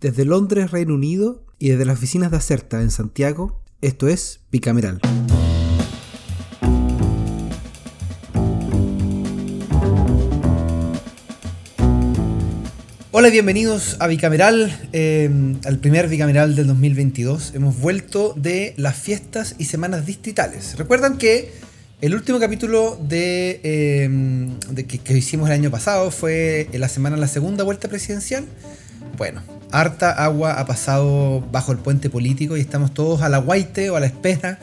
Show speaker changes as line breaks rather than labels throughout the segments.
Desde Londres, Reino Unido, y desde las oficinas de Acerta en Santiago, esto es Bicameral. Hola, bienvenidos a Bicameral, eh, al primer Bicameral del 2022. Hemos vuelto de las fiestas y semanas distritales. Recuerdan que el último capítulo de, de que, que hicimos el año pasado fue en la semana de la segunda vuelta presidencial. Bueno, harta agua ha pasado bajo el puente político y estamos todos a la guaite o a la espera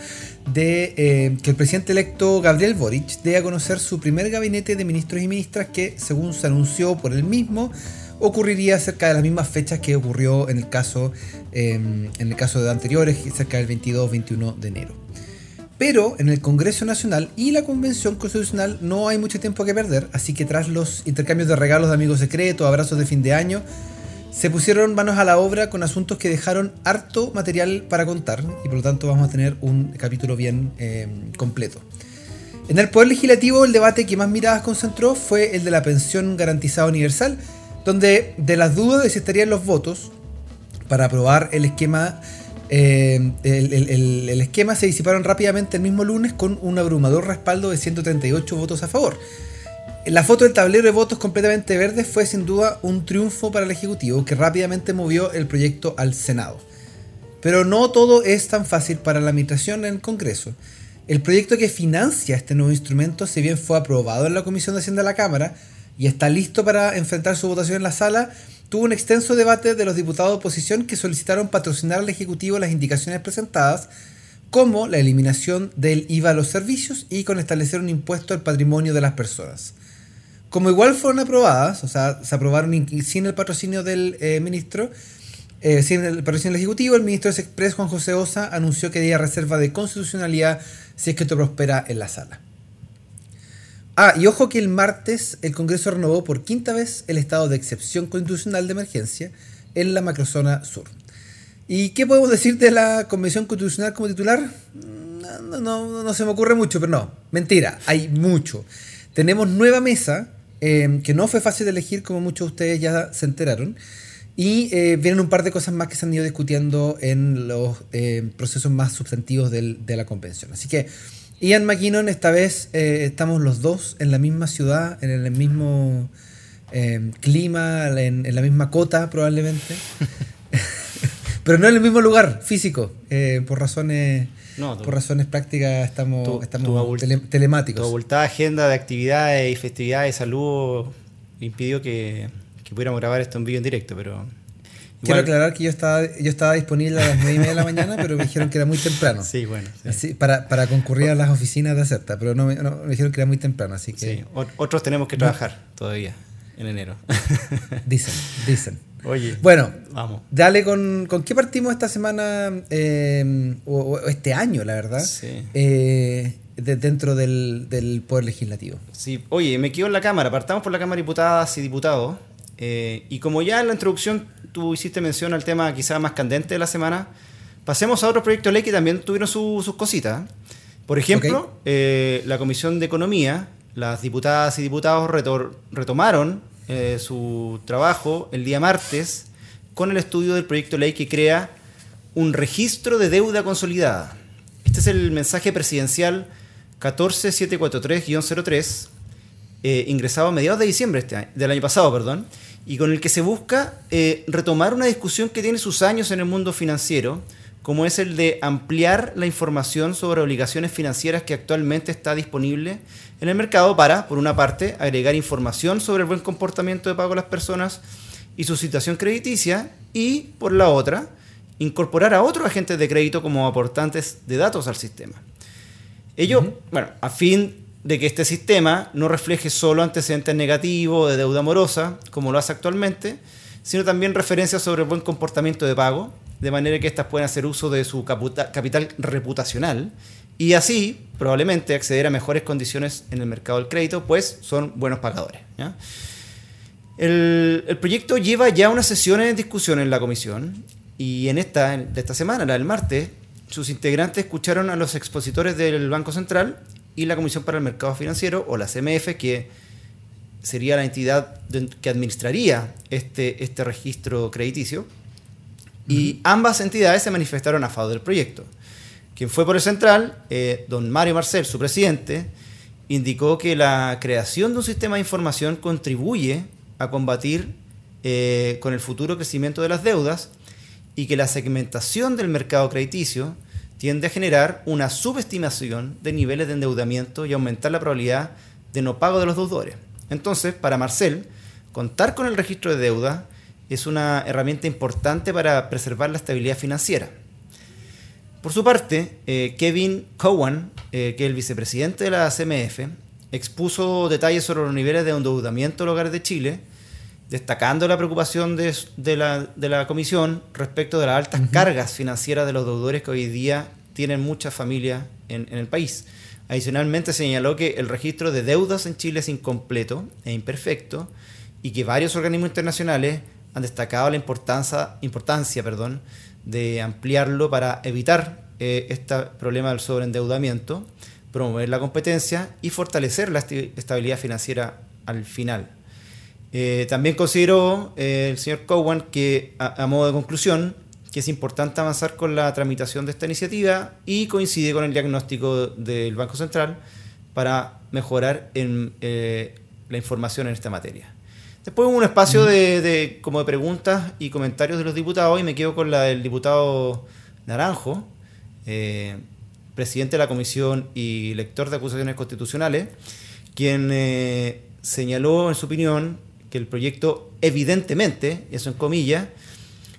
de eh, que el presidente electo Gabriel Boric dé a conocer su primer gabinete de ministros y ministras que, según se anunció por él mismo, ocurriría cerca de las mismas fechas que ocurrió en el caso, eh, en el caso de anteriores, cerca del 22-21 de enero. Pero en el Congreso Nacional y la Convención Constitucional no hay mucho tiempo que perder, así que tras los intercambios de regalos de amigos secretos, abrazos de fin de año, se pusieron manos a la obra con asuntos que dejaron harto material para contar y por lo tanto vamos a tener un capítulo bien eh, completo. En el Poder Legislativo el debate que más miradas concentró fue el de la pensión garantizada universal, donde de las dudas de estarían los votos para aprobar el esquema, eh, el esquema se disiparon rápidamente el mismo lunes con un abrumador respaldo de 138 votos a favor. La foto del tablero de votos completamente verde fue sin duda un triunfo para el Ejecutivo que rápidamente movió el proyecto al Senado. Pero no todo es tan fácil para la administración en el Congreso. El proyecto que financia este nuevo instrumento, si bien fue aprobado en la Comisión de Hacienda de la Cámara y está listo para enfrentar su votación en la sala, tuvo un extenso debate de los diputados de oposición que solicitaron patrocinar al Ejecutivo las indicaciones presentadas, como la eliminación del IVA a los servicios y con establecer un impuesto al patrimonio de las personas. Como igual fueron aprobadas, o sea, se aprobaron sin el patrocinio del eh, ministro, eh, sin el patrocinio del Ejecutivo, el ministro de Express, Juan José Osa, anunció que haría reserva de constitucionalidad si es que esto prospera en la sala. Ah, y ojo que el martes el Congreso renovó por quinta vez el estado de excepción constitucional de emergencia en la macrozona sur. ¿Y qué podemos decir de la Convención Constitucional como titular? No, no, no, se me ocurre mucho, pero no, mentira, hay mucho. Tenemos nueva mesa, eh, que no fue fácil de elegir, como muchos de ustedes ya se enteraron. Y eh, vienen un par de cosas más que se han ido discutiendo en los eh, procesos más sustantivos del, de la convención. Así que Ian McKinnon, esta vez eh, estamos los dos en la misma ciudad, en el mismo eh, clima, en, en, la misma cota probablemente. Pero no en el mismo lugar físico, eh, por razones... No, tu, por razones prácticas estamos, tu, estamos
tu
tele, telemáticos.
Tu abultada agenda de actividades y festividades de salud impidió que, que pudiéramos grabar esto en vivo en directo, pero
Quiero aclarar que yo estaba, yo estaba disponible a las 9 y media de la mañana, pero me dijeron que era muy temprano.
Sí, bueno. Sí.
Así, para, para, concurrir a las oficinas de Acerta, pero no, no, me dijeron que era muy temprano, así que...
Sí, otros tenemos que trabajar no. todavía en enero.
dicen, dicen.
Oye,
bueno,
vamos.
Dale con, con qué partimos esta semana eh, o, o, este año, la verdad.
Sí.
Eh, de, dentro del, del, Poder Legislativo.
Sí, oye, me quedo en la Cámara. Partamos por la Cámara de Diputadas y Diputados. Eh, y como ya en la introducción tú hiciste mención al tema quizás más candente de la semana, pasemos a otros proyectos de ley que también tuvieron su, sus cositas. Por ejemplo, okay. eh, la Comisión de Economía, las diputadas y diputados retomaron eh, su trabajo el día martes con el estudio del proyecto ley que crea un registro de deuda consolidada. Este es el mensaje presidencial 14743-03, eh, ingresado a mediados de diciembre este año, del año pasado, perdón, y con el que se busca eh, retomar una discusión que tiene sus años en el mundo financiero, como es el de ampliar la información sobre obligaciones financieras que actualmente está disponible en el mercado para, por una parte, agregar información sobre el buen comportamiento de pago de las personas y su situación crediticia, y por la otra, incorporar a otros agentes de crédito como aportantes de datos al sistema. Ello, uh -huh. bueno, a fin de que este sistema no refleje solo antecedentes negativos de deuda morosa, como lo hace actualmente, sino también referencias sobre el buen comportamiento de pago, de manera que éstas puedan hacer uso de su capital reputacional y así probablemente acceder a mejores condiciones en el mercado del crédito, pues son buenos pagadores. ¿ya? El, el, proyecto lleva ya unas sesiones de discusión en la comisión y en esta, de esta semana, la del martes, sus integrantes escucharon a los expositores del Banco Central y la Comisión para el Mercado Financiero, o la CMF, que sería la entidad que administraría este, este registro crediticio. y ambas entidades se manifestaron a favor del proyecto. Quien fue por el central, eh, don Mario Marcel, su presidente, indicó que la creación de un sistema de información contribuye a combatir eh, con el futuro crecimiento de las deudas y que la segmentación del mercado crediticio tiende a generar una subestimación de niveles de endeudamiento y aumentar la probabilidad de no pago de los deudores. Entonces, para Marcel, contar con el registro de deuda es una herramienta importante para preservar la estabilidad financiera. Por su parte, eh, Kevin Cowan, eh, que es el vicepresidente de la CMF, expuso detalles sobre los niveles de endeudamiento de los hogares de Chile, destacando la preocupación de, la, comisión respecto de las altas cargas financieras de los deudores que hoy día tienen muchas familias en, en el país. Adicionalmente señaló que el registro de deudas en Chile es incompleto e imperfecto y que varios organismos internacionales han destacado la importancia, importancia perdón, de ampliarlo para evitar eh, este problema del sobreendeudamiento, promover la competencia y fortalecer la estabilidad financiera al final. Eh, también consideró eh, el señor Cowan que, a, modo de conclusión, que es importante avanzar con la tramitación de esta iniciativa y coincide con el diagnóstico del Banco Central para mejorar en, la información en esta materia. Después hubo un espacio de, como de preguntas y comentarios de los diputados y me quedo con la del diputado Naranjo, eh, presidente de la comisión y lector de acusaciones constitucionales, quien eh, señaló en su opinión que el proyecto evidentemente, eso en comillas,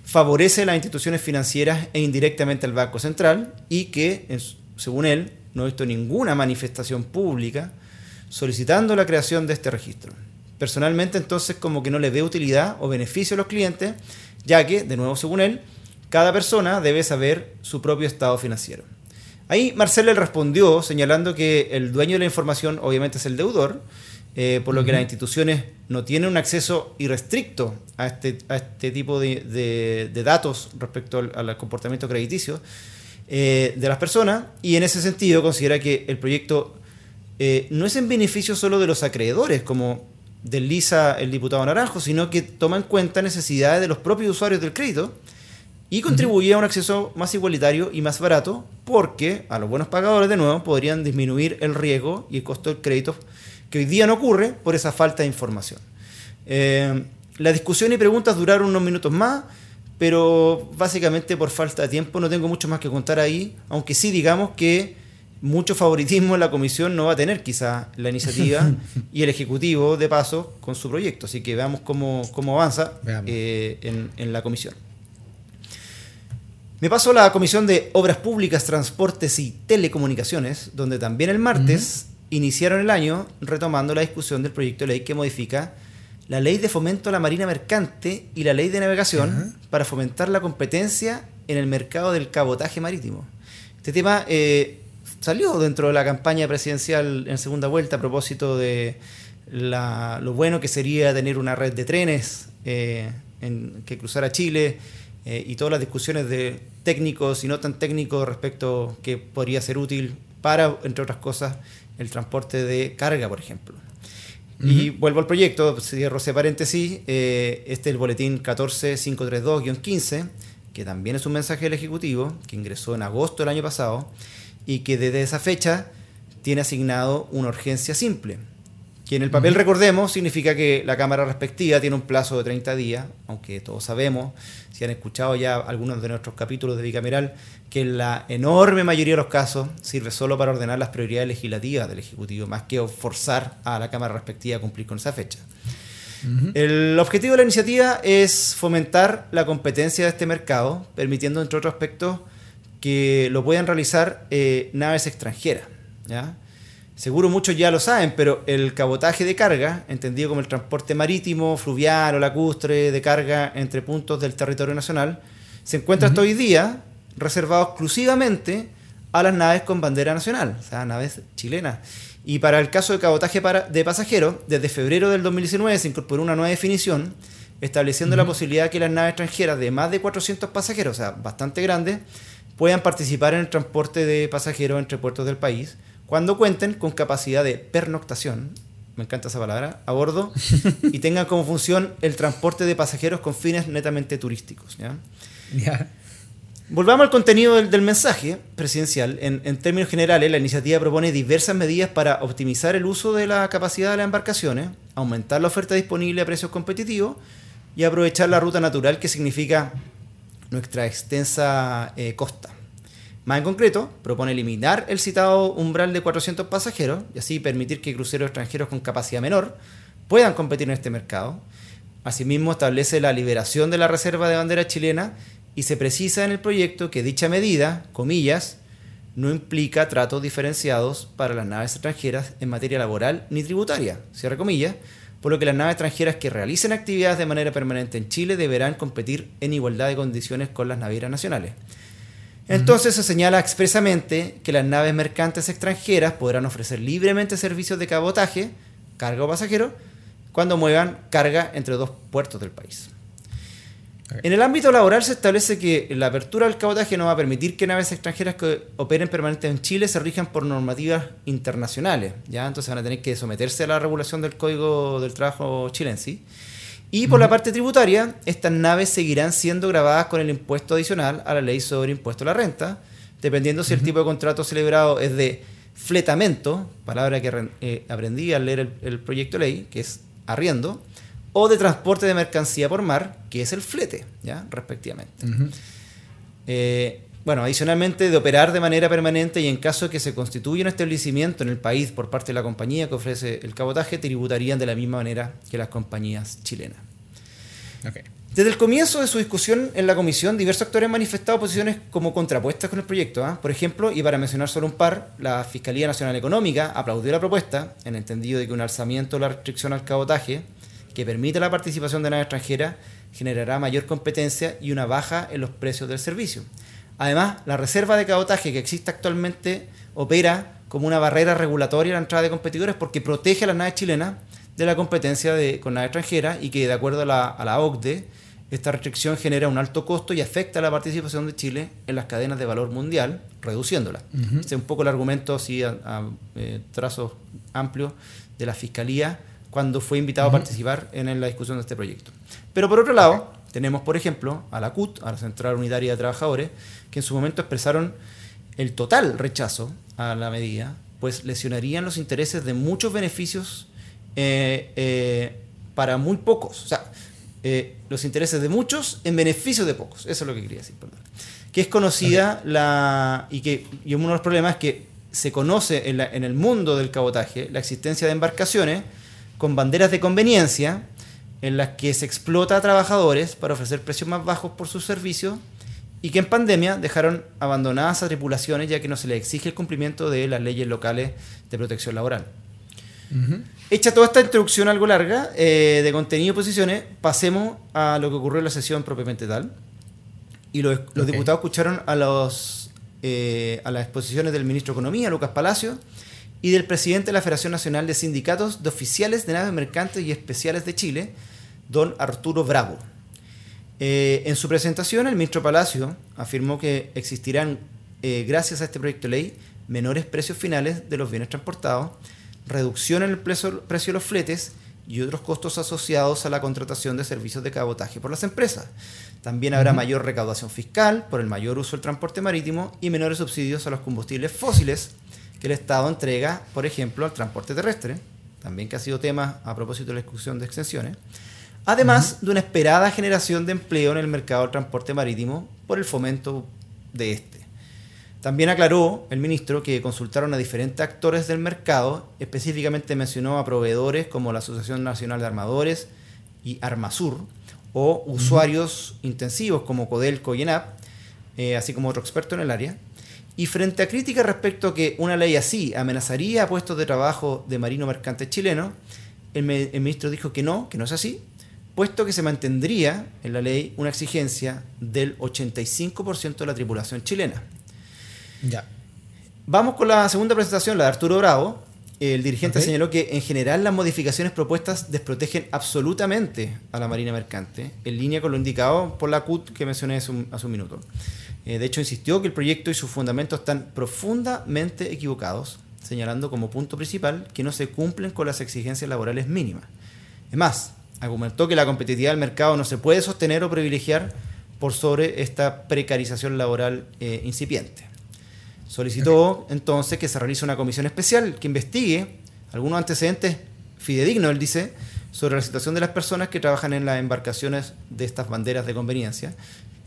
favorece a las instituciones financieras e indirectamente al Banco Central y que, según él, no ha visto ninguna manifestación pública solicitando la creación de este registro. Personalmente entonces como que no le ve utilidad o beneficio a los clientes, ya que, de nuevo según él, cada persona debe saber su propio estado financiero. Ahí Marcel le respondió señalando que el dueño de la información obviamente es el deudor, eh, por lo que las instituciones no tienen un acceso irrestricto a este, a este tipo de, datos respecto al, comportamiento crediticio eh, de las personas y en ese sentido considera que el proyecto eh, no es en beneficio solo de los acreedores, como desliza el diputado Naranjo, sino que toma en cuenta necesidades de los propios usuarios del crédito y contribuye a un acceso más igualitario y más barato, porque a los buenos pagadores, de nuevo, podrían disminuir el riesgo y el costo del crédito, que hoy día no ocurre por esa falta de información. Eh, la discusión y preguntas duraron unos minutos más, pero básicamente por falta de tiempo no tengo mucho más que contar ahí, aunque sí digamos que mucho favoritismo en la comisión no va a tener quizá la iniciativa y el Ejecutivo de paso con su proyecto. Así que veamos cómo, avanza eh, en, la comisión. Me paso a la Comisión de Obras Públicas, Transportes y Telecomunicaciones, donde también el martes iniciaron el año retomando la discusión del proyecto de ley que modifica la ley de fomento a la marina mercante y la ley de navegación para fomentar la competencia en el mercado del cabotaje marítimo. Este tema eh, salió dentro de la campaña presidencial en segunda vuelta a propósito de lo bueno que sería tener una red de trenes eh, en, que cruzara Chile eh, y todas las discusiones de técnicos y no tan técnicos respecto que podría ser útil para, entre otras cosas, el transporte de carga, por ejemplo. Y vuelvo al proyecto, cierro ese paréntesis, eh, este es el boletín 14532-15, que también es un mensaje del Ejecutivo, que ingresó en agosto del año pasado, y que desde esa fecha tiene asignado una urgencia simple, que en el papel, recordemos, significa que la Cámara respectiva tiene un plazo de 30 días, aunque todos sabemos, si han escuchado ya algunos de nuestros capítulos de bicameral, que en la enorme mayoría de los casos sirve solo para ordenar las prioridades legislativas del Ejecutivo, más que forzar a la Cámara respectiva a cumplir con esa fecha. El objetivo de la iniciativa es fomentar la competencia de este mercado, permitiendo, entre otros aspectos, que lo puedan realizar eh, naves extranjeras. Seguro muchos ya lo saben, pero el cabotaje de carga, entendido como el transporte marítimo, fluvial o lacustre de carga entre puntos del territorio nacional, se encuentra hasta hoy día reservado exclusivamente a las naves con bandera nacional, o sea, naves chilenas. Y para el caso de cabotaje de pasajeros, desde febrero del 2019 se incorporó una nueva definición estableciendo la posibilidad de que las naves extranjeras de más de 400 pasajeros, o sea, bastante grandes, puedan participar en el transporte de pasajeros entre puertos del país cuando cuenten con capacidad de pernoctación me encanta esa palabra, a bordo y tengan como función el transporte de pasajeros con fines netamente turísticos. Volvamos al contenido del, del mensaje presidencial. En, en términos generales, la iniciativa propone diversas medidas para optimizar el uso de la capacidad de las embarcaciones, aumentar la oferta disponible a precios competitivos y aprovechar la ruta natural que significa nuestra extensa eh, costa. Más en concreto, propone eliminar el citado umbral de 400 pasajeros y así permitir que cruceros extranjeros con capacidad menor puedan competir en este mercado. Asimismo, establece la liberación de la reserva de bandera chilena y se precisa en el proyecto que dicha medida, comillas, no implica tratos diferenciados para las naves extranjeras en materia laboral ni tributaria, cierre comillas, por lo que las naves extranjeras que realicen actividades de manera permanente en Chile deberán competir en igualdad de condiciones con las navieras nacionales. Entonces se señala expresamente que las naves mercantes extranjeras podrán ofrecer libremente servicios de cabotaje, carga o pasajero, cuando muevan carga entre dos puertos del país. En el ámbito laboral se establece que la apertura del cabotaje no va a permitir que naves extranjeras que operen permanentemente en Chile se rijan por normativas internacionales, ¿ya? Entonces van a tener que someterse a la regulación del Código del Trabajo chilense. Y por la parte tributaria, estas naves seguirán siendo grabadas con el impuesto adicional a la ley sobre impuesto a la renta, dependiendo si el tipo de contrato celebrado es de fletamento, palabra que eh, aprendí al leer el, el proyecto de ley, que es arriendo, o de transporte de mercancía por mar, que es el flete, ¿ya? respectivamente. Eh, bueno, adicionalmente de operar de manera permanente y en caso de que se constituya un establecimiento en el país por parte de la compañía que ofrece el cabotaje, tributarían de la misma manera que las compañías chilenas. Desde el comienzo de su discusión en la comisión, diversos actores han manifestado posiciones como contrapuestas con el proyecto. ¿ah? Por ejemplo, y para mencionar solo un par, la Fiscalía Nacional Económica aplaudió la propuesta, en el entendido de que un alzamiento de la restricción al cabotaje, que permite la participación de naves extranjeras, generará mayor competencia y una baja en los precios del servicio. Además, la reserva de cabotaje que existe actualmente opera como una barrera regulatoria a la entrada de competidores porque protege a las naves chilenas de la competencia de, con naves extranjeras y que de acuerdo a la, a la OCDE, esta restricción genera un alto costo y afecta la participación de Chile en las cadenas de valor mundial, reduciéndola. Ese es un poco el argumento así a, a, eh, trazos amplios de la Fiscalía cuando fue invitado a participar en la discusión de este proyecto. Pero por otro lado, tenemos, por ejemplo, a la CUT, a la Central Unitaria de Trabajadores, que en su momento expresaron el total rechazo a la medida, pues lesionarían los intereses de muchos beneficios eh, eh, para muy pocos. O sea, eh, los intereses de muchos en beneficio de pocos. Eso es lo que quería decir, perdón. Que es conocida la. y que y uno de los problemas es que se conoce en, la- en el mundo del cabotaje la existencia de embarcaciones con banderas de conveniencia en las que se explota a trabajadores para ofrecer precios más bajos por sus servicios y que en pandemia dejaron abandonadas a tripulaciones ya que no se les exige el cumplimiento de las leyes locales de protección laboral. Hecha toda esta introducción algo larga eh, de contenido y posiciones, pasemos a lo que ocurrió en la sesión propiamente tal. Y los, los diputados escucharon a, los, eh, a las exposiciones del ministro de Economía, Lucas Palacio, y del presidente de la Federación Nacional de Sindicatos de Oficiales de Naves Mercantes y Especiales de Chile, don Arturo Bravo. Eh, en su presentación, el ministro Palacio afirmó que existirán, eh, gracias a este proyecto de ley, menores precios finales de los bienes transportados, reducción en el precio, precio de los fletes y otros costos asociados a la contratación de servicios de cabotaje por las empresas. También habrá mayor recaudación fiscal por el mayor uso del transporte marítimo y menores subsidios a los combustibles fósiles que el Estado entrega, por ejemplo, al transporte terrestre, también que ha sido tema a propósito de la discusión de extensiones, además de una esperada generación de empleo en el mercado del transporte marítimo por el fomento de este. También aclaró el ministro que consultaron a diferentes actores del mercado, específicamente mencionó a proveedores como la Asociación Nacional de Armadores y Armasur, o usuarios intensivos como Codelco y ENAP, eh, así como otro experto en el área. Y frente a críticas respecto a que una ley así amenazaría a puestos de trabajo de marino mercantes chilenos, el, ministro dijo que no, que no es así, puesto que se mantendría en la ley una exigencia del 85% de la tripulación chilena.
Ya.
Vamos con la segunda presentación, la de Arturo Bravo. El dirigente señaló que en general las modificaciones propuestas desprotegen absolutamente a la Marina Mercante, en línea con lo indicado por la CUT que mencioné hace un, hace un minuto. Eh, de hecho, insistió que el proyecto y sus fundamentos están profundamente equivocados, señalando como punto principal que no se cumplen con las exigencias laborales mínimas. Es más, argumentó que la competitividad del mercado no se puede sostener o privilegiar por sobre esta precarización laboral eh, incipiente. Solicitó entonces que se realice una comisión especial que investigue algunos antecedentes fidedignos, él dice, sobre la situación de las personas que trabajan en las embarcaciones de estas banderas de conveniencia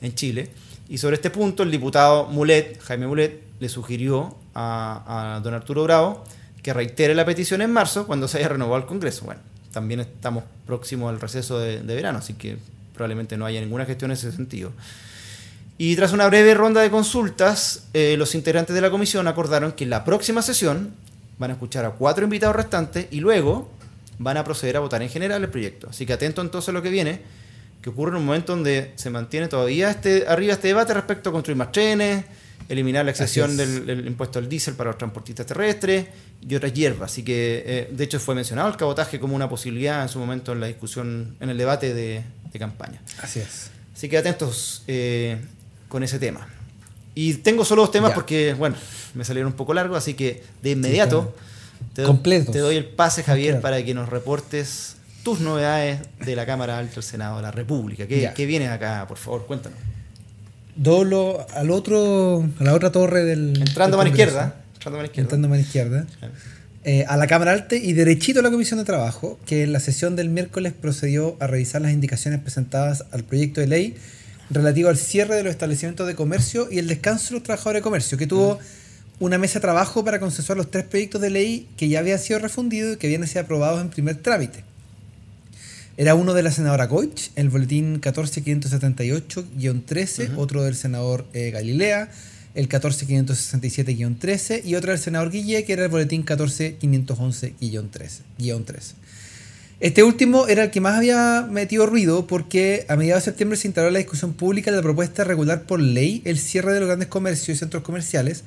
en Chile. Y sobre este punto, el diputado Mulet, Jaime Mulet, le sugirió a, don Arturo Bravo que reitere la petición en marzo cuando se haya renovado el Congreso. Bueno, también estamos próximos al receso de, verano, así que probablemente no haya ninguna gestión en ese sentido. Y tras una breve ronda de consultas, eh, los integrantes de la comisión acordaron que en la próxima sesión van a escuchar a cuatro invitados restantes y luego van a proceder a votar en general el proyecto. Así que atento entonces a lo que viene, que ocurre en un momento donde se mantiene todavía este, arriba este debate respecto a construir más trenes, eliminar la excepción del, impuesto al diésel para los transportistas terrestres y otras hierbas. Así que, eh, de hecho, fue mencionado el cabotaje como una posibilidad en su momento en la discusión, en el debate de, campaña.
Así es.
Así que atentos eh, con ese tema. Y tengo solo dos temas porque, bueno, me salieron un poco largos, así que de inmediato te, te, doy el pase, Javier, para que nos reportes tus novedades de la Cámara Alta del Senado de la República. ¿Qué, ¿qué viene acá? Por favor, cuéntanos
doblo al otro, a la otra torre del.
Entrando a mano izquierda. Entrando a mano izquierda.
Entrando a mano izquierda. Eh, a la Cámara Alta y derechito a la Comisión de Trabajo, que en la sesión del miércoles procedió a revisar las indicaciones presentadas al proyecto de ley relativo al cierre de los establecimientos de comercio y el descanso de los trabajadores de comercio, que tuvo una mesa de trabajo para consensuar los tres proyectos de ley que ya habían sido refundidos y que habían sido aprobados en primer trámite. Era uno de la senadora Goich, el boletín 14578-13, otro del senador eh, Galilea, el 14567-13, y otro del senador Guille, que era el boletín 14511-13. Este último era el que más había metido ruido porque a mediados de septiembre se instaló la discusión pública de la propuesta de regular por ley el cierre de los grandes comercios y centros comerciales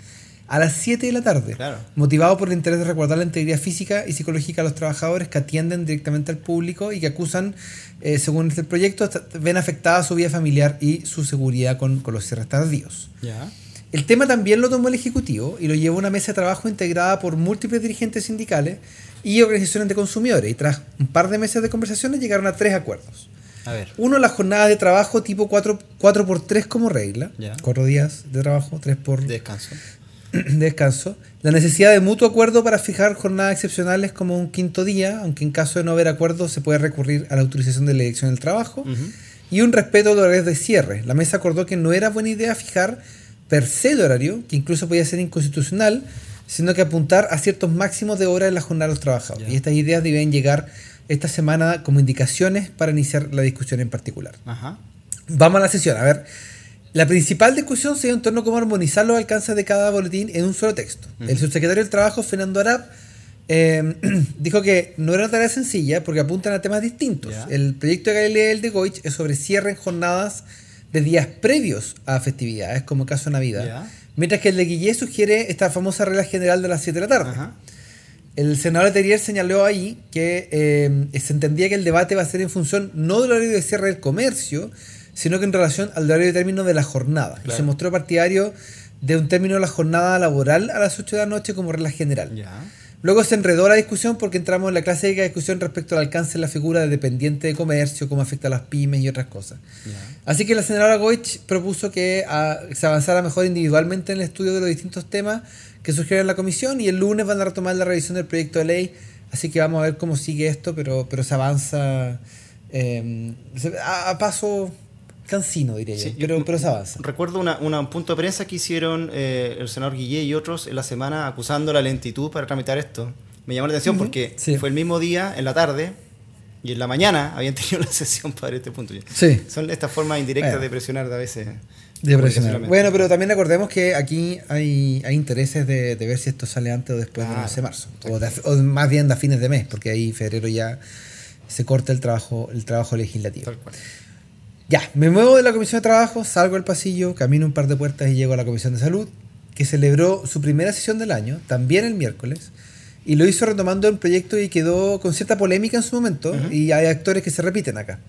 a las 7 de la tarde, motivado por el interés de recordar la integridad física y psicológica de los trabajadores que atienden directamente al público y que acusan, eh, según este proyecto, ven afectada su vida familiar y su seguridad con, con los cierres tardíos. El tema también lo tomó el Ejecutivo y lo llevó a una mesa de trabajo integrada por múltiples dirigentes sindicales y organizaciones de consumidores. Y tras un par de meses de conversaciones llegaron a tres acuerdos.
A ver.
Uno, las jornadas de trabajo tipo 4, 4 por 3 como regla. Cuatro días de trabajo, 3 por...
Descanso.
descanso, la necesidad de mutuo acuerdo para fijar jornadas excepcionales como un quinto día, aunque en caso de no haber acuerdo se puede recurrir a la autorización de la elección del trabajo, y un respeto a los horarios de cierre. La mesa acordó que no era buena idea fijar per se el horario, que incluso podía ser inconstitucional, sino que apuntar a ciertos máximos de horas en la jornada de los trabajadores. Y estas ideas deben llegar esta semana como indicaciones para iniciar la discusión en particular. Vamos a la sesión. A ver, la principal discusión se dio en torno a cómo armonizar los alcances de cada boletín en un solo texto. El subsecretario del Trabajo, Fernando Arap, em, dijo que no era una tarea sencilla porque apuntan a temas distintos. El proyecto de Galilea y el de Goich es sobre cierre en jornadas de días previos a festividades, como caso de Navidad. Mientras que el de Guillé sugiere esta famosa regla general de las 7 de la tarde. El senador Terrier señaló ahí que em, se entendía que el debate va a ser en función no del horario de cierre del comercio, sino que en relación al horario de término de la jornada. Y se mostró partidario de un término de la jornada laboral a las 8 de la noche como regla general. Luego se enredó la discusión porque entramos en la clásica discusión respecto al alcance de la figura de dependiente de comercio, cómo afecta a las pymes y otras cosas. Así que la senadora Goich propuso que ah, se avanzara mejor individualmente en el estudio de los distintos temas que surgieron en la comisión y el lunes van a retomar la revisión del proyecto de ley. Así que vamos a ver cómo sigue esto, pero, pero se avanza eh, a paso cansino, diría yo, pero, pero se avanza.
Recuerdo un punto de prensa que hicieron eh, el senador Guillé y otros en la semana acusando la lentitud para tramitar esto. Me llamó la atención porque fue el mismo día, en la tarde, y en la mañana habían tenido la sesión para este punto.
Sí.
Son estas formas indirectas de presionar a veces.
De presionar. Bueno, pero también recordemos que aquí hay, hay intereses de, ver si esto sale antes o después del 11 de marzo. O, más bien a fines de mes, porque ahí febrero ya se corta el trabajo, el trabajo legislativo. Tal cual. Ya, me muevo de la Comisión de Trabajo, salgo al pasillo, camino un par de puertas y llego a la Comisión de Salud, que celebró su primera sesión del año, también el miércoles, y lo hizo retomando el proyecto y quedó con cierta polémica en su momento, y hay actores que se repiten acá.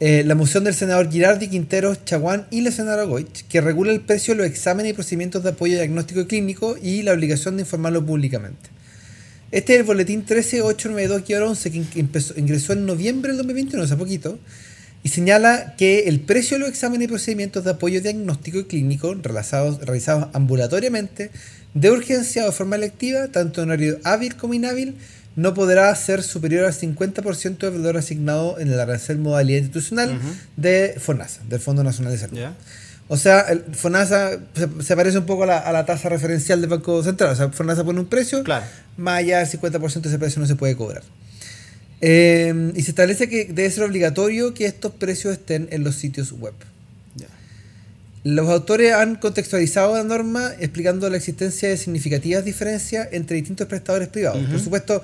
eh, la moción del senador Girardi, Quinteros, Chaguán y la senadora Goich, que regula el precio de los exámenes y procedimientos de apoyo diagnóstico y clínico y la obligación de informarlo públicamente. Este es el boletín 13892-11 que empezó- ingresó en noviembre del 2021, hace poquito, y señala que el precio de los exámenes y procedimientos de apoyo diagnóstico y clínico realizados, realizados ambulatoriamente, de urgencia o de forma electiva, tanto en horario hábil como inhábil, no podrá ser superior al 50% del valor asignado en el arancel modalidad institucional de FONASA, del Fondo Nacional de Salud. O sea, el FONASA se, se parece un poco a la, a la tasa referencial del Banco Central. O sea, FONASA pone un precio,
Claro.
más allá del 50% de ese precio no se puede cobrar. Eh, y se establece que debe ser obligatorio que estos precios estén en los sitios web. Los autores han contextualizado la norma explicando la existencia de significativas diferencias entre distintos prestadores privados. Por supuesto,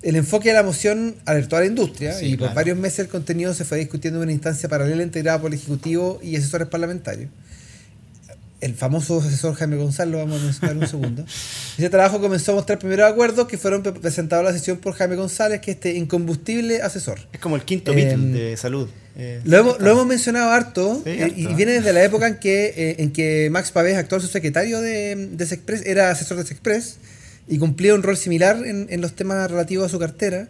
el enfoque de la moción alertó a la industria
Sí,
y por varios meses el contenido se fue discutiendo en una instancia paralela integrada por el Ejecutivo y asesores parlamentarios. El famoso asesor Jaime Gonzalo, vamos a mencionar un segundo. Ese trabajo comenzó a mostrar primeros acuerdos que fueron pre- presentados a la sesión por Jaime González, que es este incombustible asesor.
Es como el quinto Beatle de salud. Eh,
Lo hemos, lo hemos mencionado harto,
Sí,
eh,
harto.
y viene desde la época en que, eh, en que Max Pavés, actual subsecretario de, de Sexpress, era asesor de Sexpress y cumplía un rol similar en, en los temas relativos a su cartera,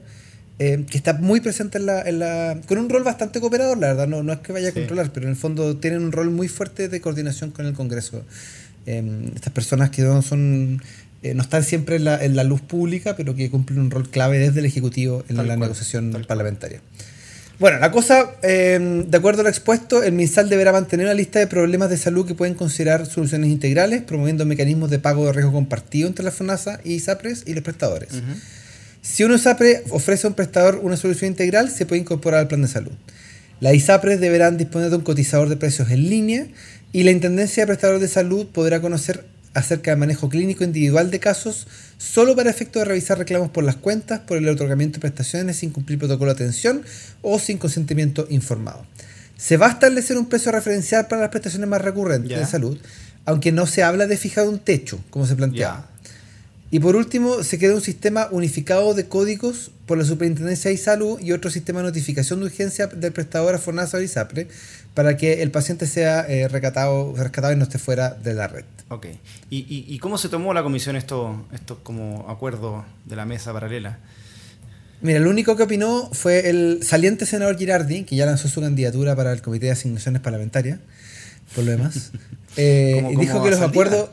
eh, que está muy presente en la, en la- con un rol bastante cooperador, la verdad, no, no es que vaya a
Sí.
controlar, pero en el fondo tienen un rol muy fuerte de coordinación con el Congreso. Eh, estas personas que no son... eh, no están siempre en la, en la luz pública, pero que cumplen un rol clave desde el Ejecutivo en
Tal
la
cual,
negociación parlamentaria. Bueno, la cosa, eh, de acuerdo a lo expuesto, el MinSal deberá mantener una lista de problemas de salud que pueden considerar soluciones integrales, promoviendo mecanismos de pago de riesgo compartido entre la FONASA y ISAPRES y los prestadores. Si una ISAPRE ofrece a un prestador una solución integral, se puede incorporar al plan de salud. Las ISAPRES deberán disponer de un cotizador de precios en línea y la Intendencia de Prestadores de Salud podrá conocer acerca del manejo clínico individual de casos solo para efecto de revisar reclamos por las cuentas, por el otorgamiento de prestaciones sin cumplir protocolo de atención o sin consentimiento informado. Se va a establecer un precio referencial para las prestaciones más recurrentes de salud, aunque no se habla de fijar un techo, como se planteaba. Y por último, se crea un sistema unificado de códigos por la Superintendencia de Salud y otro sistema de notificación de urgencia del prestador a FONASA o ISAPRE para que el paciente sea eh, recatado, rescatado y no esté fuera de la red.
Ok. ¿Y, y, y cómo se tomó la comisión estos estos como acuerdos de la mesa paralela?
Mira, el único que opinó fue el saliente senador Girardi, que ya lanzó su candidatura para el Comité de Asignaciones Parlamentarias, por lo demás. Eh, y dijo que los acuerdos...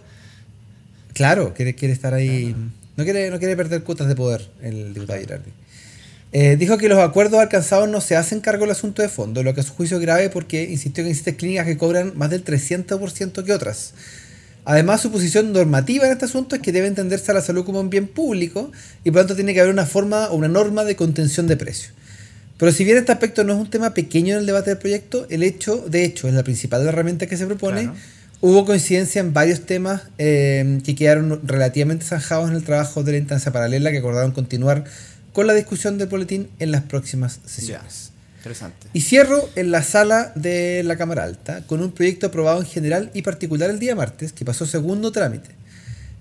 Claro, quiere, quiere estar ahí... No quiere, no quiere perder cuotas de poder el diputado Girardi. Eh, dijo que los acuerdos alcanzados no se hacen cargo del asunto de fondo, lo que a su juicio es grave porque insistió que existen clínicas que cobran más del 300% que otras. Además, su posición normativa en este asunto es que debe entenderse a la salud como un bien público y por lo tanto tiene que haber una forma o una norma de contención de precios. Pero si bien este aspecto no es un tema pequeño en el debate del proyecto, el hecho, de hecho, es la principal herramienta que se propone.
Claro.
Hubo coincidencia en varios temas eh, que quedaron relativamente zanjados en el trabajo de la instancia paralela que acordaron continuar con la discusión del boletín en las próximas sesiones.
Interesante.
Y cierro en la sala de la Cámara Alta con un proyecto aprobado en general y particular el día martes, que pasó segundo trámite.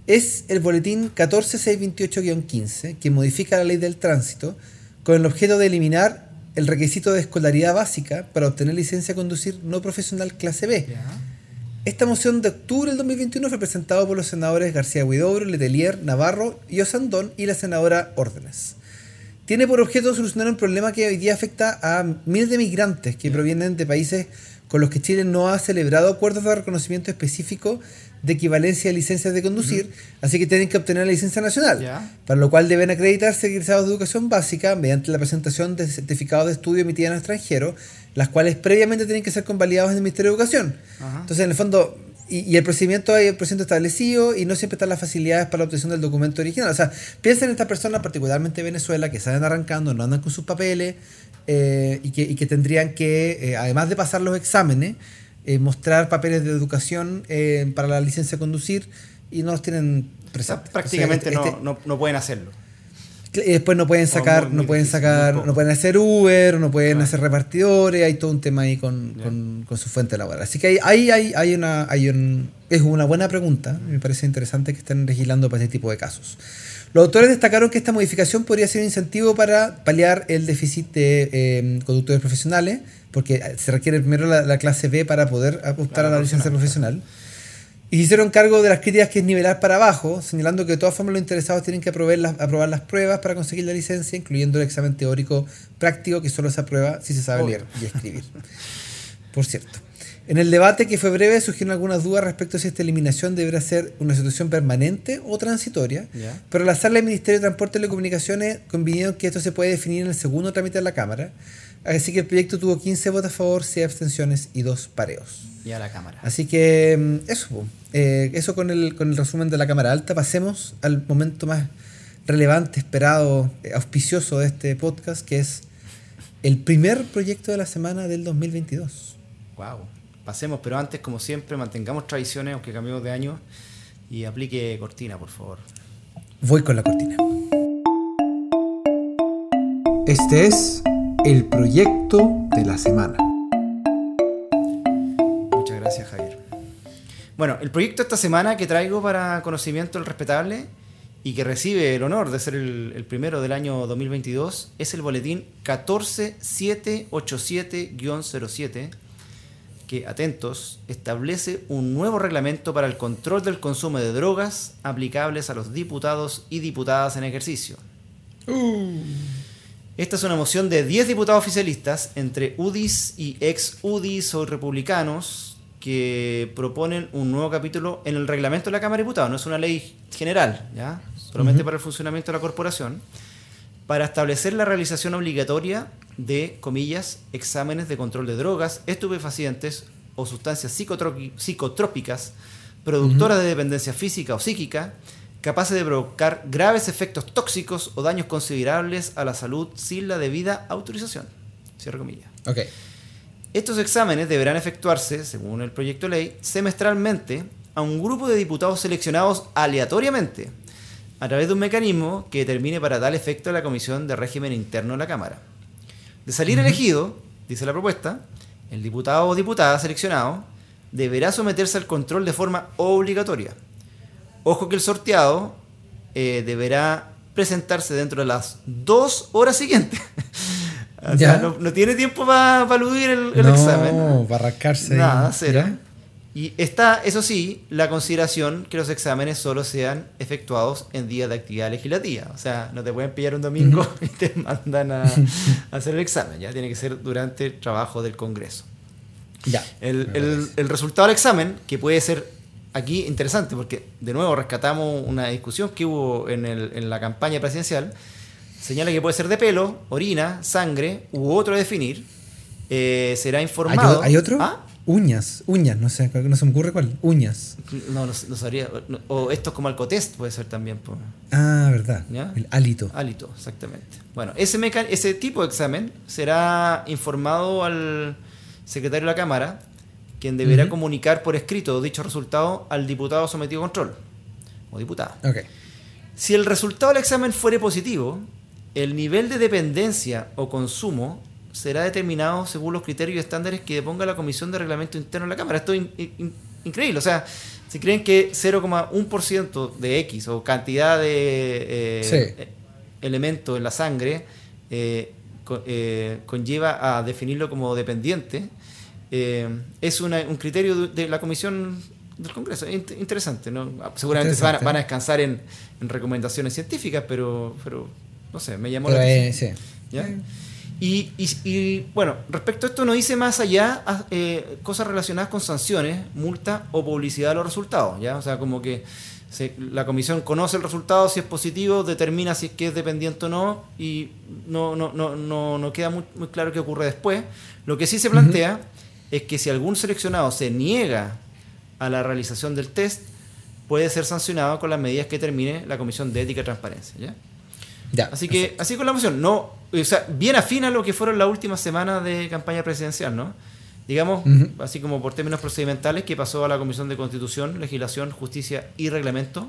Es el boletín 14628-15, que modifica la ley del tránsito con el objeto de eliminar el requisito de escolaridad básica para obtener licencia a conducir no profesional clase B. Esta moción de octubre del 2021 fue presentada por los senadores García Huidobro, Letelier, Navarro y Osandón y la senadora Órdenes. Tiene por objeto solucionar un problema que hoy día afecta a miles de migrantes que provienen de países con los que Chile no ha celebrado acuerdos de reconocimiento específico de equivalencia de licencias de conducir, así que tienen que obtener la licencia nacional, para lo cual deben acreditarse egresados de educación básica mediante la presentación de certificados de estudio emitidos en el extranjero, las cuales previamente tienen que ser convalidados en el Ministerio de Educación.
Ajá.
Entonces, en el fondo, y, y el procedimiento hay el procedimiento establecido y no siempre están las facilidades para la obtención del documento original. O sea, piensen en estas personas, particularmente Venezuela, que salen arrancando, no andan con sus papeles eh, y, que, y que tendrían que, eh, además de pasar los exámenes, eh, mostrar papeles de educación eh, para la licencia de conducir y no los tienen
O sea,
presentes.
prácticamente
O sea, este-
no, no, no pueden hacerlo.
Y después no pueden sacar,
muy, muy
no pueden
difícil,
sacar, no pueden hacer Uber, no pueden
Claro.
hacer repartidores, hay todo un tema ahí con,
Ya.
con, con su fuente laboral. Así que ahí hay, hay, hay una, hay un, es una buena pregunta, me parece interesante que estén legislando para este tipo de casos. Los autores destacaron que esta modificación podría ser un incentivo para paliar el déficit de eh, conductores profesionales, porque se requiere primero la, la clase B para poder optar a la licencia profesional. Y se hicieron cargo de las críticas que es nivelar para abajo, señalando que de todas formas los interesados tienen que aprobar las, aprobar las pruebas para conseguir la licencia, incluyendo el examen teórico práctico, que solo se aprueba si se sabe leer y escribir. Por cierto. En el debate, que fue breve, surgieron algunas dudas respecto a si esta eliminación deberá ser una situación permanente o transitoria, pero la sala del Ministerio de Transporte y Telecomunicaciones convinieron que esto se puede definir en el segundo trámite de la Cámara, así que el proyecto tuvo 15 votos a favor, 6 abstenciones y 2 pareos.
Y a la cámara.
Así que mm, eso. Eh, eso con el, con el resumen de la Cámara Alta. Pasemos al momento más relevante, esperado, eh, auspicioso de este podcast, que es el primer proyecto de la semana del 2022.
Wow. Pasemos, pero antes, como siempre, mantengamos tradiciones, aunque cambiemos de año. Y aplique cortina, por favor.
Voy con la cortina. Este es el proyecto de la semana.
Bueno, el proyecto esta semana que traigo para conocimiento del respetable y que recibe el honor de ser el, el primero del año 2022 es el boletín 14787-07 que, atentos, establece un nuevo reglamento para el control del consumo de drogas aplicables a los diputados y diputadas en ejercicio. Esta es una moción de 10 diputados oficialistas entre UDIs y ex UDIs o republicanos que proponen un nuevo capítulo en el reglamento de la Cámara de Diputados. No es una ley general, ¿ya? solamente
Ujú.
para el funcionamiento de la corporación, para establecer la realización obligatoria de, comillas, exámenes de control de drogas, estupefacientes o sustancias psicotrópicas productoras de dependencia física o psíquica, capaces de provocar graves efectos tóxicos o daños considerables a la salud sin la debida autorización. Cierro comillas.
Ok.
Estos exámenes deberán efectuarse, según el proyecto de ley, semestralmente a un grupo de diputados seleccionados aleatoriamente, a través de un mecanismo que determine para tal efecto la Comisión de Régimen Interno de la Cámara. De salir elegido, dice la propuesta, el diputado o diputada seleccionado deberá someterse al control de forma obligatoria. Ojo que el sorteado eh, deberá presentarse dentro de las dos horas siguientes. O
Ya.
sea, no, no tiene tiempo para eludir el, el
no,
examen.
para arrancarse. ahí.
Nada, cero.
¿Ya?
Y está, eso sí, la consideración que los exámenes solo sean efectuados en días de actividad legislativa. O sea, no te pueden pillar un domingo y te mandan a, a hacer el examen. Ya tiene que ser durante el trabajo del Congreso.
Ya.
El, el- el resultado del examen, que puede ser aquí interesante, porque de nuevo rescatamos una discusión que hubo en, el- en la campaña presidencial, señala que puede ser de pelo, orina, sangre u otro a definir. Eh, será
¿Hay,
informado.
o- hay otro?
¿Ah?
Uñas, uñas, no sé, no se me ocurre cuál. Uñas.
No, no, no sabría. O esto es como alcotest puede ser también. pues.
Ah, verdad.
¿Ya?
El hálito.
Hálito, exactamente. Bueno, ese, meca- ese tipo de examen será informado al secretario de la Cámara, quien deberá comunicar por escrito dicho resultado al diputado sometido a control o diputada.
Ok.
Si el resultado del examen fuere positivo, el nivel de dependencia o consumo será determinado según los criterios y estándares que ponga la Comisión de Reglamento Interno de la Cámara. Esto es in- in- increíble. O sea, si creen que 0,1% de X o cantidad de eh,
Sí.
eh, elementos en la sangre eh, co- eh, conlleva a definirlo como dependiente, eh, es una- un criterio de, la Comisión del Congreso. Es int- interesante, ¿no? Seguramente se van, a-
Interesante.
van a descansar en, en recomendaciones científicas, pero, pero no sé, me llamó
Pero,
la
eh,
atención.
sí.
¿Ya? Y, y- y, bueno, respecto a esto no dice más allá a- eh, cosas relacionadas con sanciones, multa o publicidad de los resultados, ¿ya? O sea, como que se- la comisión conoce el resultado, si es positivo, determina si es que es dependiente o no, y no, no, no, no, no queda muy, muy claro qué ocurre después. Lo que sí se plantea es que si algún seleccionado se niega a la realización del test, puede ser sancionado con las medidas que determine la Comisión de Ética y Transparencia, ¿ya?
Ya.
Así que, así con la moción, no, o sea, bien afina a lo que fueron las últimas semanas de campaña presidencial, ¿no? Digamos, así como por términos procedimentales, que pasó a la Comisión de Constitución, Legislación, Justicia y Reglamento,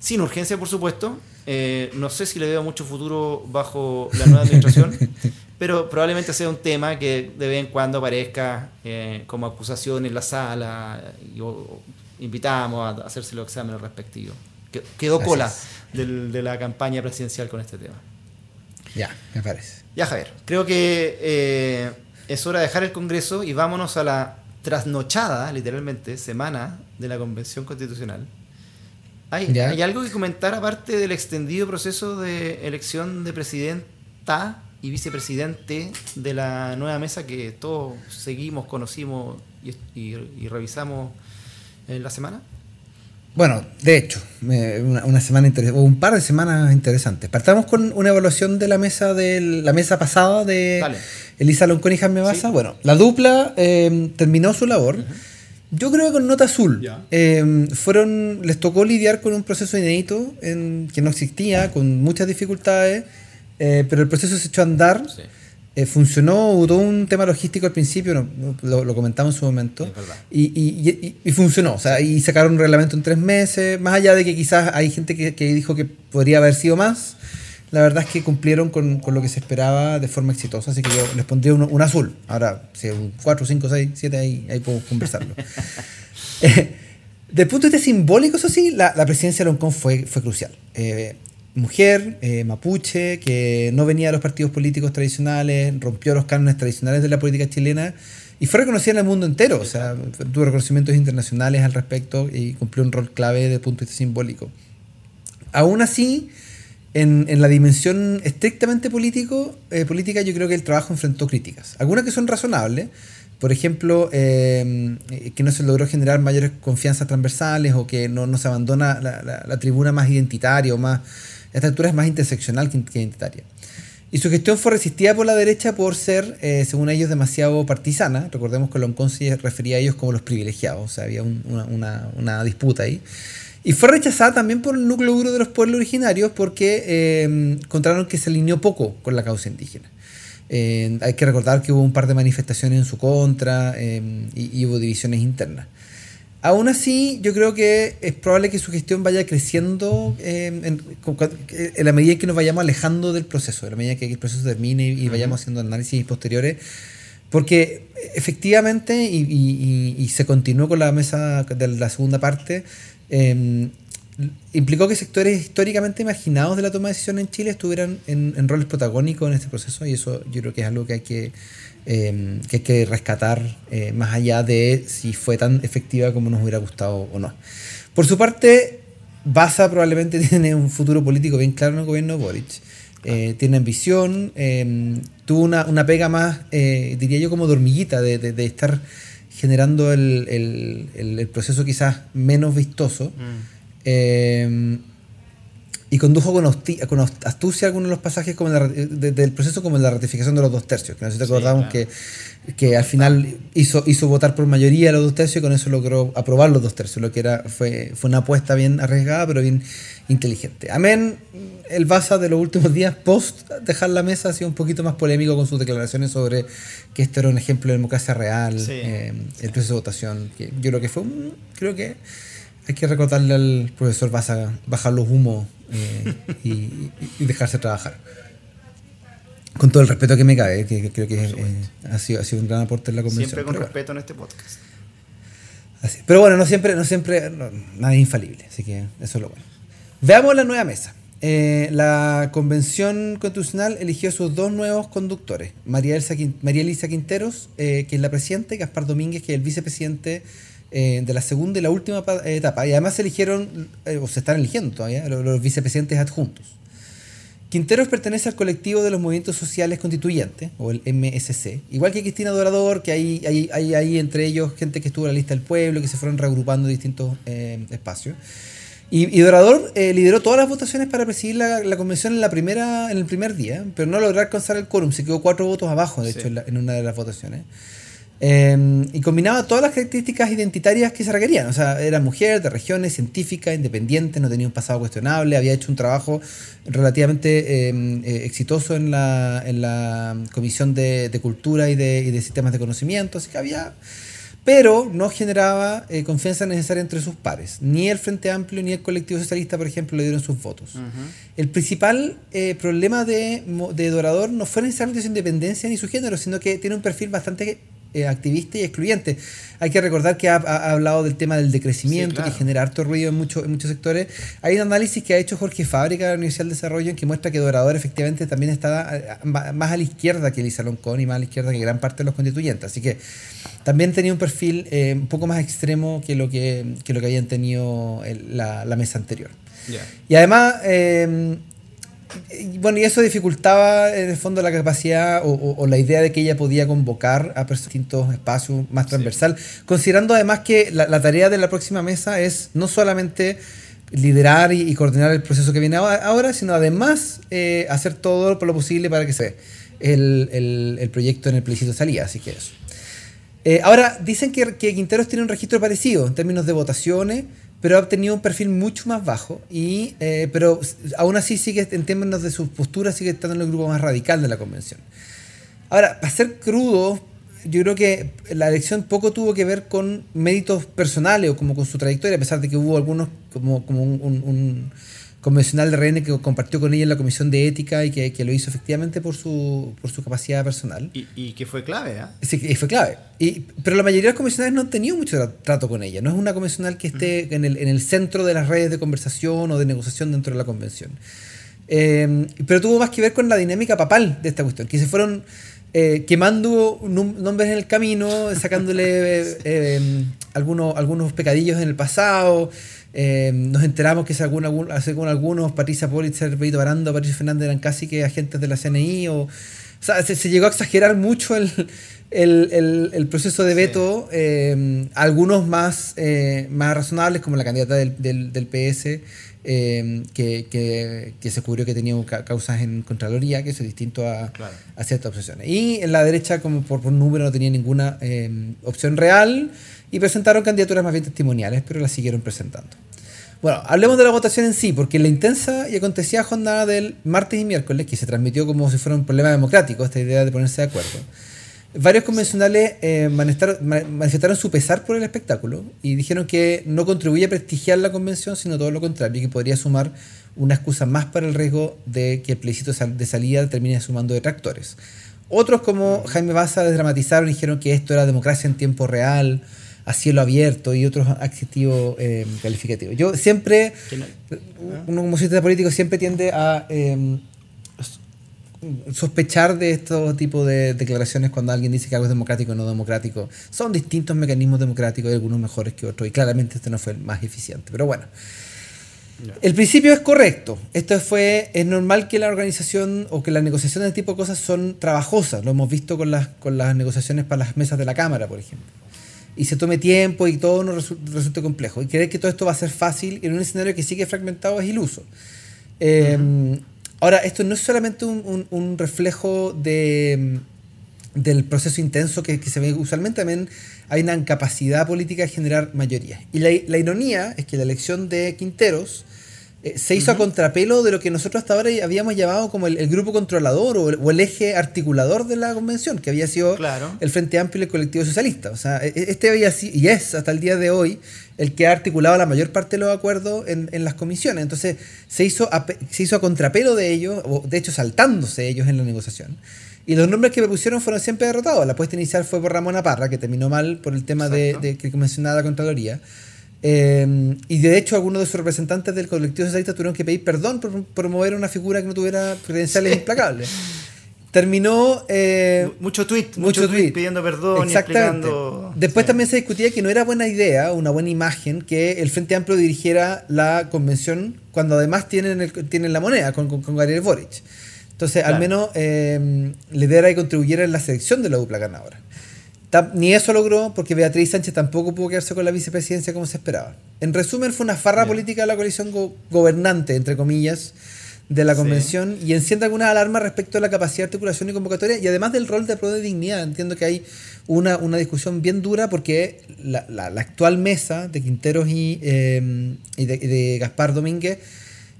sin urgencia, por supuesto. Eh, no sé si le veo mucho futuro bajo la nueva administración, pero probablemente sea un tema que de vez en cuando aparezca eh, como acusación en la sala y o- invitamos a hacerse los exámenes respectivos. Que- Quedó cola. Del- de la campaña presidencial con este tema.
Ya, me parece.
Ya, Javier, creo que eh, es hora de dejar el Congreso y vámonos a la trasnochada, literalmente, semana de la Convención Constitucional. ¿Hay,
Ya.
¿Hay algo que comentar aparte del extendido proceso de elección de presidenta y vicepresidente de la nueva mesa que todos seguimos, conocimos y, y- y revisamos en la semana?
Bueno, de hecho, una, una semana interesante, o un par de semanas interesantes. Partamos con una evaluación de la mesa de la mesa pasada de
Dale.
Elisa Loncón y Jaime Baza.
Sí.
Bueno, la dupla eh, terminó su labor. Yo creo que con nota azul. Eh, fueron, les tocó lidiar con un proceso inédito en, que no existía, con muchas dificultades, eh, pero el proceso se echó a andar.
Sí.
Eh, funcionó, hubo todo un tema logístico al principio, no, lo, lo comentamos en su momento, y, y- y- y funcionó, o sea, y sacaron un reglamento en tres meses, más allá de que quizás hay gente que, que dijo que podría haber sido más, la verdad es que cumplieron con, con lo que se esperaba de forma exitosa, así que yo les pondría un, un azul, ahora, si es un 4, 5, 6, 7, ahí, ahí podemos conversarlo. Eh, Del punto de vista simbólico, eso sí, la, la presidencia de Loncón fue, fue crucial. Eh, mujer, eh, mapuche, que no venía de los partidos políticos tradicionales, rompió los cánones tradicionales de la política chilena y fue reconocida en el mundo entero. O sea, tuvo reconocimientos internacionales al respecto y cumplió un rol clave desde el punto de vista simbólico. Aún así, en, en la dimensión estrictamente político, eh, política, yo creo que el trabajo enfrentó críticas. Algunas que son razonables. Por ejemplo, eh, que no se logró generar mayores confianzas transversales o que no, no se abandona la- la tribuna más identitaria o más... Esta altura es más interseccional que, identitaria. Y su gestión fue resistida por la derecha por ser, eh, según ellos, demasiado partisana. Recordemos que Loncón se refería a ellos como los privilegiados, o sea, había un- una, una- una disputa ahí. Y fue rechazada también por el núcleo duro de los pueblos originarios porque eh, encontraron que se alineó poco con la causa indígena. Eh, hay que recordar que hubo un par de manifestaciones en su contra eh, y, y hubo divisiones internas. Aún así, yo creo que es probable que su gestión vaya creciendo eh, en, la medida que nos vayamos alejando del proceso, en la medida que el proceso termine y, y vayamos haciendo análisis posteriores. Porque efectivamente, y, y- y- y se continuó con la mesa de la segunda parte, eh, implicó que sectores históricamente marginados de la toma de decisiones en Chile estuvieran en, roles protagónicos en este proceso y eso yo creo que es algo que hay que, eh, que, hay que rescatar eh, más allá de si fue tan efectiva como nos hubiera gustado o no. Por su parte, Baza probablemente tiene un futuro político bien claro en el gobierno de Boric. Eh, tiene ambición, eh, tuvo una, una pega más, eh, diría yo, como dormillita de, de- estar generando el, el- el- el proceso quizás menos vistoso. Eh, y condujo con, con astucia algunos de los pasajes como la ra- de- del proceso como la ratificación de los dos tercios. Que no sé si te
Sí,
acordamos
claro.
que, que al final hizo, hizo votar por mayoría los dos tercios y con eso logró aprobar los dos tercios, lo que era fue, fue una apuesta bien arriesgada pero bien inteligente. Amén, el Baza de los últimos días, post dejar la mesa, ha sido un poquito más polémico con sus declaraciones sobre que esto era un ejemplo de democracia real,
Sí.
eh, el proceso de votación. Que yo creo que fue, creo que hay que recordarle al profesor Baza bajar los humos eh, y, dejarse trabajar. Con todo el respeto que me cabe, que, que creo que eh, ha, sido, ha sido un gran aporte en la convención.
Siempre con
bueno.
respeto en este podcast.
Así. Pero bueno, no siempre, no siempre, no, nada es infalible, así que eso es lo bueno. Veamos la nueva mesa. Eh, la convención constitucional eligió sus dos nuevos conductores, María, Elsa Quin- María Elisa Quinteros, eh, que es la presidenta, y Gaspar Domínguez, que es el vicepresidente eh, de la segunda y la última pa- etapa. Y además se eligieron, eh, o se están eligiendo todavía, los, los vicepresidentes adjuntos. Quinteros pertenece al colectivo de los movimientos sociales constituyentes, o el MSC, igual que Cristina Dorador, que hay, hay, hay, hay entre ellos gente que estuvo en la lista del pueblo, que se fueron reagrupando en distintos eh, espacios. Y, y Dorador eh, lideró todas las votaciones para presidir la, la convención en, la primera, en el primer día, pero no logró alcanzar el quórum, se quedó cuatro votos abajo, de
Sí.
hecho, en, la- en una de las votaciones. Eh, y combinaba todas las características identitarias que se requerían. O sea, era mujer, de regiones, científica, independiente, no tenía un pasado cuestionable, había hecho un trabajo relativamente eh, eh, exitoso en la, en la Comisión de, de Cultura y de, y de Sistemas de Conocimiento, así que había... Pero no generaba eh, confianza necesaria entre sus pares. Ni el Frente Amplio ni el colectivo socialista, por ejemplo, le dieron sus votos. El principal eh, problema de, de Dorador no fue necesariamente su independencia ni su género, sino que tiene un perfil bastante eh, activista y excluyente. Hay que recordar que ha, ha hablado del tema del decrecimiento,
Sí, claro.
que genera harto ruido en, muchos en muchos sectores. Hay un análisis que ha hecho Jorge Fábrica de la Universidad del Desarrollo en que muestra que Dorador efectivamente también está eh, más a la izquierda que Elisa Loncón y más a la izquierda que gran parte de los constituyentes. Así que también tenía un perfil eh, un poco más extremo que lo que, que, lo que habían tenido el- la, la mesa anterior. Y además, eh, bueno, y eso dificultaba en el fondo la capacidad o, o- o la idea de que ella podía convocar a distintos espacios más transversal, considerando además que la, la tarea de la próxima mesa es no solamente liderar y, y coordinar el proceso que viene ahora- sino además eh, hacer todo por lo posible para que se el, el- el proyecto en el plebiscito de salida, así que eso. Eh, ahora, dicen que, que Quinteros tiene un registro parecido en términos de votaciones, pero ha obtenido un perfil mucho más bajo, y, eh, pero aún así sigue, en términos de sus posturas, sigue estando en el grupo más radical de la convención. Ahora, para ser crudo, yo creo que la elección poco tuvo que ver con méritos personales o como con su trayectoria, a pesar de que hubo algunos, como, como un convencional de RN que compartió con ella en la comisión de ética y que, que lo hizo efectivamente por su, por su capacidad personal.
Y, y que fue clave, ¿ah?
Sí, fue clave. Y, pero la mayoría de los convencionales no han tenido mucho tra- trato con ella. No es una convencional que esté en, el, en el centro de las redes de conversación o de negociación dentro de la convención. Eh, pero tuvo más que ver con la dinámica papal de esta cuestión, que se fueron eh, quemando nombres en el camino, sacándole eh, eh, algunos, algunos pecadillos en el pasado. Eh, nos enteramos que según, algún- según algunos, Patricia Politzer, Benito Barando, Patricio Fernández eran casi que agentes de la CNI. O, o sea, se, se llegó a exagerar mucho el, el, el- el proceso de
Sí.
veto. eh, algunos más, eh, más razonables, como la candidata del, del, del PS, eh, que, que, que se descubrió que tenía ca- causas en Contraloría, que eso es distinto a,
Claro.
a ciertas opciones. Y en la derecha, como por, por número, no tenía ninguna opción real y presentaron candidaturas más bien testimoniales, pero las siguieron presentando. Bueno, hablemos de la votación en sí, porque la intensa y acontecida jornada del martes y miércoles, que se transmitió como si fuera un problema democrático, esta idea de ponerse de acuerdo, varios convencionales eh, manifestaron, ma- manifestaron su pesar por el espectáculo y dijeron que no contribuye a prestigiar la convención, sino todo lo contrario, y que podría sumar una excusa más para el riesgo de que el plebiscito de salida termine sumando detractores. Otros, como Jaime Baza, desdramatizaron y dijeron que esto era democracia en tiempo real, a cielo abierto y otros adjetivos eh, calificativos. Yo siempre, uno como cientista político siempre tiende a eh, sospechar de estos tipos de declaraciones cuando alguien dice que algo es democrático o no democrático. Son distintos mecanismos democráticos, algunos mejores que otros, y claramente este no fue el más eficiente. Pero bueno, el principio es correcto. Esto fue, es normal que la organización o que las negociaciones de este tipo de cosas son trabajosas. Lo hemos visto con las, con las negociaciones para las mesas de la Cámara, por ejemplo. Y se tome tiempo y todo no resu- resulte complejo. Y creer que todo esto va a ser fácil en un escenario que sigue fragmentado es iluso. Eh, Ahora, esto no es solamente un, reflejo de, del proceso intenso que, se ve usualmente, también hay una incapacidad política de generar mayoría. Y la ironía es que la elección de Quinteros eh, se hizo a contrapelo de lo que nosotros hasta ahora habíamos llamado como el, el grupo controlador o el, o el eje articulador de la convención, que había sido
Claro.
el Frente Amplio y el Colectivo Socialista. O sea, e- e- este había sido, y es hasta el día de hoy, el que ha articulado la mayor parte de los acuerdos en, en las comisiones. Entonces, se hizo, a, se hizo a contrapelo de ellos, o de hecho saltándose ellos en la negociación. Y los nombres que propusieron fueron siempre derrotados. La apuesta inicial fue por Ramón Parra, que terminó mal por el tema de que mencionaba la Contraloría. Eh, y de hecho, algunos de sus representantes del colectivo socialista tuvieron que pedir perdón por promover una figura que no tuviera credenciales implacables. Terminó. eh,
mucho tweet,
mucho
mucho, tweet, pidiendo perdón y
Exactamente.
explicando.
Después
Sí.
también se discutía que no era buena idea, una buena imagen, que el Frente Amplio dirigiera la convención cuando además tienen, el- tienen la moneda con, con, con Gabriel Boric. Entonces, al
Claro.
menos eh, lidera y contribuyera en la selección de la dupla ganadora. Ni eso logró porque Beatriz Sánchez tampoco pudo quedarse con la vicepresidencia como se esperaba. En resumen, fue una farra política de la coalición go- gobernante, entre comillas, de la
Sí.
convención y enciende algunas alarmas respecto a la capacidad de articulación y convocatoria y además del rol de pro de dignidad. Entiendo que hay una, una discusión bien dura porque la, la- la actual mesa de Quinteros y, eh, y de, y de Gaspar Domínguez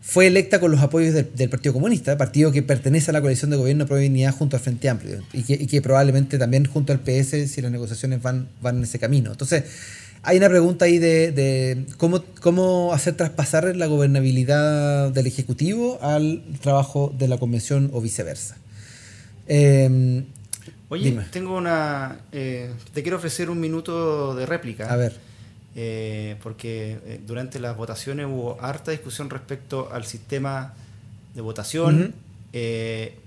fue electa con los apoyos del, del Partido Comunista, partido que pertenece a la coalición de gobierno Pro Dignidad junto al Frente Amplio y que, y que probablemente también junto al PS si las negociaciones van, van en ese camino. Entonces, hay una pregunta ahí de, de cómo, cómo hacer traspasar la gobernabilidad del Ejecutivo al trabajo de la Convención o viceversa. Eh,
Oye, tengo una. Eh, te quiero ofrecer un minuto de réplica.
A ver.
Eh, porque eh, durante las votaciones hubo harta discusión respecto al sistema de votación,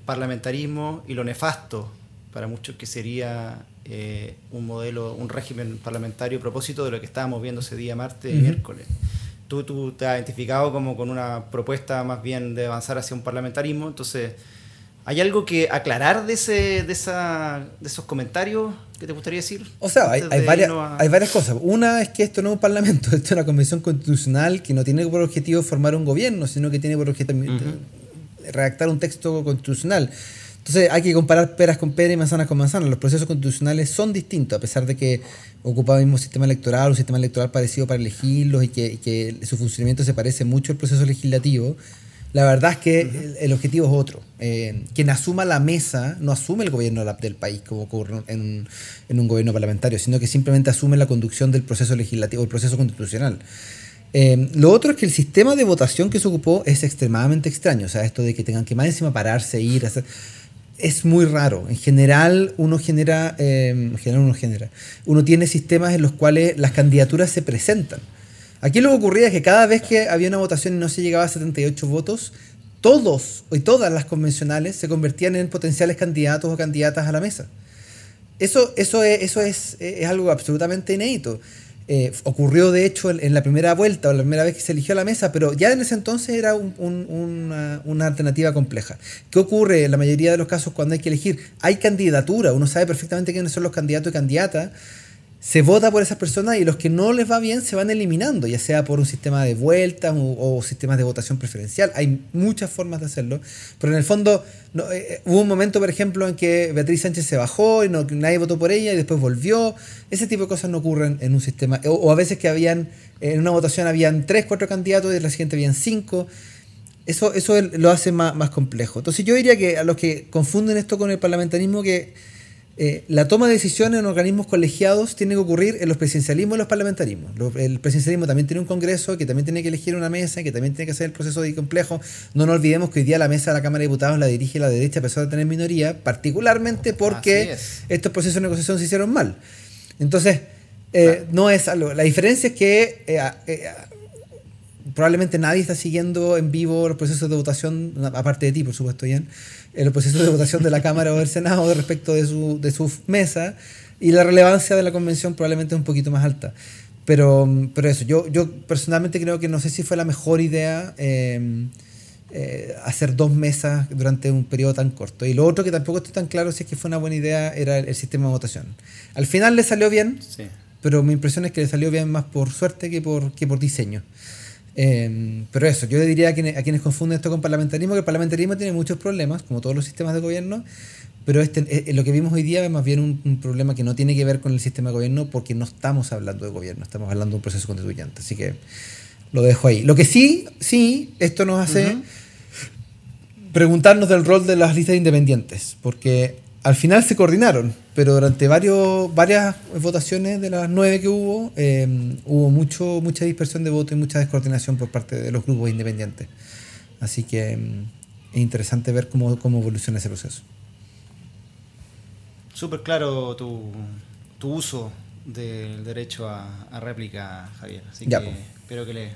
parlamentarismo y lo nefasto para muchos que sería un modelo, un régimen parlamentario a propósito de lo que estábamos viendo ese día martes y miércoles. Tú, tú te has identificado como con una propuesta más bien de avanzar hacia un parlamentarismo, entonces ¿Hay algo que aclarar de, ese, de, esa, de esos comentarios que te gustaría decir?
O sea, hay, varias, hay varias cosas. Una es que esto no es un parlamento, esto es una convención constitucional que no tiene por objetivo formar un gobierno, sino que tiene por objetivo redactar un texto constitucional. Entonces hay que comparar peras con peras y manzanas con manzanas. Los procesos constitucionales son distintos, a pesar de que ocupa el mismo sistema electoral, un sistema electoral parecido para elegirlos y que, y que su funcionamiento se parece mucho al proceso legislativo la verdad es que el, objetivo es otro. Eh, quien asuma la mesa no asume el gobierno del país como ocurre en un, gobierno parlamentario, sino que simplemente asume la conducción del proceso legislativo, el proceso constitucional. Eh, lo otro es que el sistema de votación que se ocupó es extremadamente extraño. O sea, esto de que tengan que más encima pararse, ir, hacer, es muy raro. En general, uno genera, eh, en general uno genera, uno tiene sistemas en los cuales las candidaturas se presentan. Aquí lo que ocurría es que cada vez que había una votación y no se llegaba a 78 votos, todos y todas las convencionales se convertían en potenciales candidatos o candidatas a la mesa. Eso, eso, es, eso es, algo absolutamente inédito. Eh, ocurrió de hecho en, la primera vuelta o la primera vez que se eligió la mesa, pero ya en ese entonces era una, una, alternativa compleja. ¿Qué ocurre en la mayoría de los casos cuando hay que elegir? Hay candidatura, uno sabe perfectamente quiénes son los candidatos y candidatas, se vota por esas personas y los que no les va bien se van eliminando, ya sea por un sistema de vueltas o, sistemas de votación preferencial. Hay muchas formas de hacerlo, pero en el fondo eh, eh, hubo un momento, por ejemplo, en que Beatriz Sánchez se bajó y no, nadie votó por ella y después volvió. Ese tipo de cosas no ocurren en un sistema. O, a veces que habían, en una votación habían tres, cuatro candidatos y en la siguiente habían cinco. Eso, eso lo hace más, más complejo. Entonces yo diría que a los que confunden esto con el parlamentarismo, que eh, la toma de decisiones en organismos colegiados tiene que ocurrir en los presidencialismos y los parlamentarismos. el presidencialismo también tiene un congreso que también tiene que elegir una mesa, que también tiene que hacer el proceso de complejo. No nos olvidemos que hoy día la mesa de la Cámara de Diputados la dirige la derecha a pesar de tener minoría, particularmente porque estos procesos de negociación se hicieron mal. Entonces, eh, no es algo. La diferencia es que eh, probablemente nadie está siguiendo en vivo los procesos de votación, aparte de ti, por supuesto, Ian el proceso de votación de la Cámara o del Senado respecto de su, de su mesa y la relevancia de la convención probablemente es un poquito más alta. Pero, pero eso, yo, yo personalmente creo que no sé si fue la mejor idea em, eh, hacer dos mesas durante un periodo tan corto. Y lo otro que tampoco estoy tan claro si es que fue una buena idea era el, sistema de votación. Al final le salió bien, pero mi impresión es que le salió bien más por suerte que por, que por diseño. Em, pero eso, yo le diría a quienes, a quienes, confunden esto con parlamentarismo, que el parlamentarismo tiene muchos problemas, como todos los sistemas de gobierno, pero este, eh, eh, lo que vimos hoy día es más bien un, problema que no tiene que ver con el sistema de gobierno, porque no estamos hablando de gobierno, estamos hablando de un proceso constituyente. Así que lo dejo ahí. Lo que sí, sí, esto nos hace preguntarnos del rol de las listas independientes, porque al final se coordinaron, pero durante varios, varias votaciones de las nueve que hubo, eh, hubo mucho, mucha dispersión de voto y mucha descoordinación por parte de los grupos independientes. Así que mm, es interesante ver cómo, cómo evoluciona ese proceso.
Súper claro tu, tu, uso del derecho a, réplica, Javier. Así que espero que, le,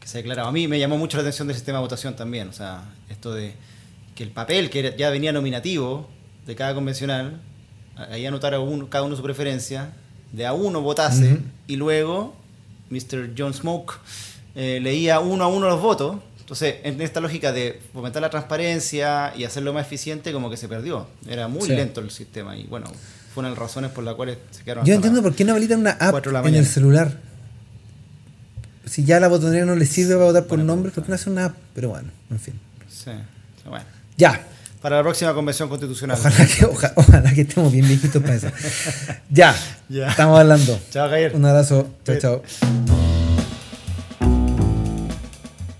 que se haya aclarado. A mí me llamó mucho la atención del sistema de votación también. O sea, esto de que el papel que ya venía nominativo de cada convencional, ahí anotar a uno, cada uno su preferencia, de a uno votase y luego Mr. John Smoke eh, leía uno a uno los votos. Entonces, en esta lógica de fomentar la transparencia y hacerlo más eficiente, como que se perdió. Era muy lento el sistema y bueno, fueron las razones por las cuales se quedaron.
Yo entiendo por qué no habilitan una app en el celular. Si ya la botonera no le sirve para votar por nombres, ¿por qué no hace una app? Pero bueno, en fin.
Sí, bueno.
Ya,
para la próxima convención constitucional.
Ojalá que, estemos bien viejitos para eso. ya, ya, estamos hablando.
Chao, Javier.
Un abrazo. Chao, chao.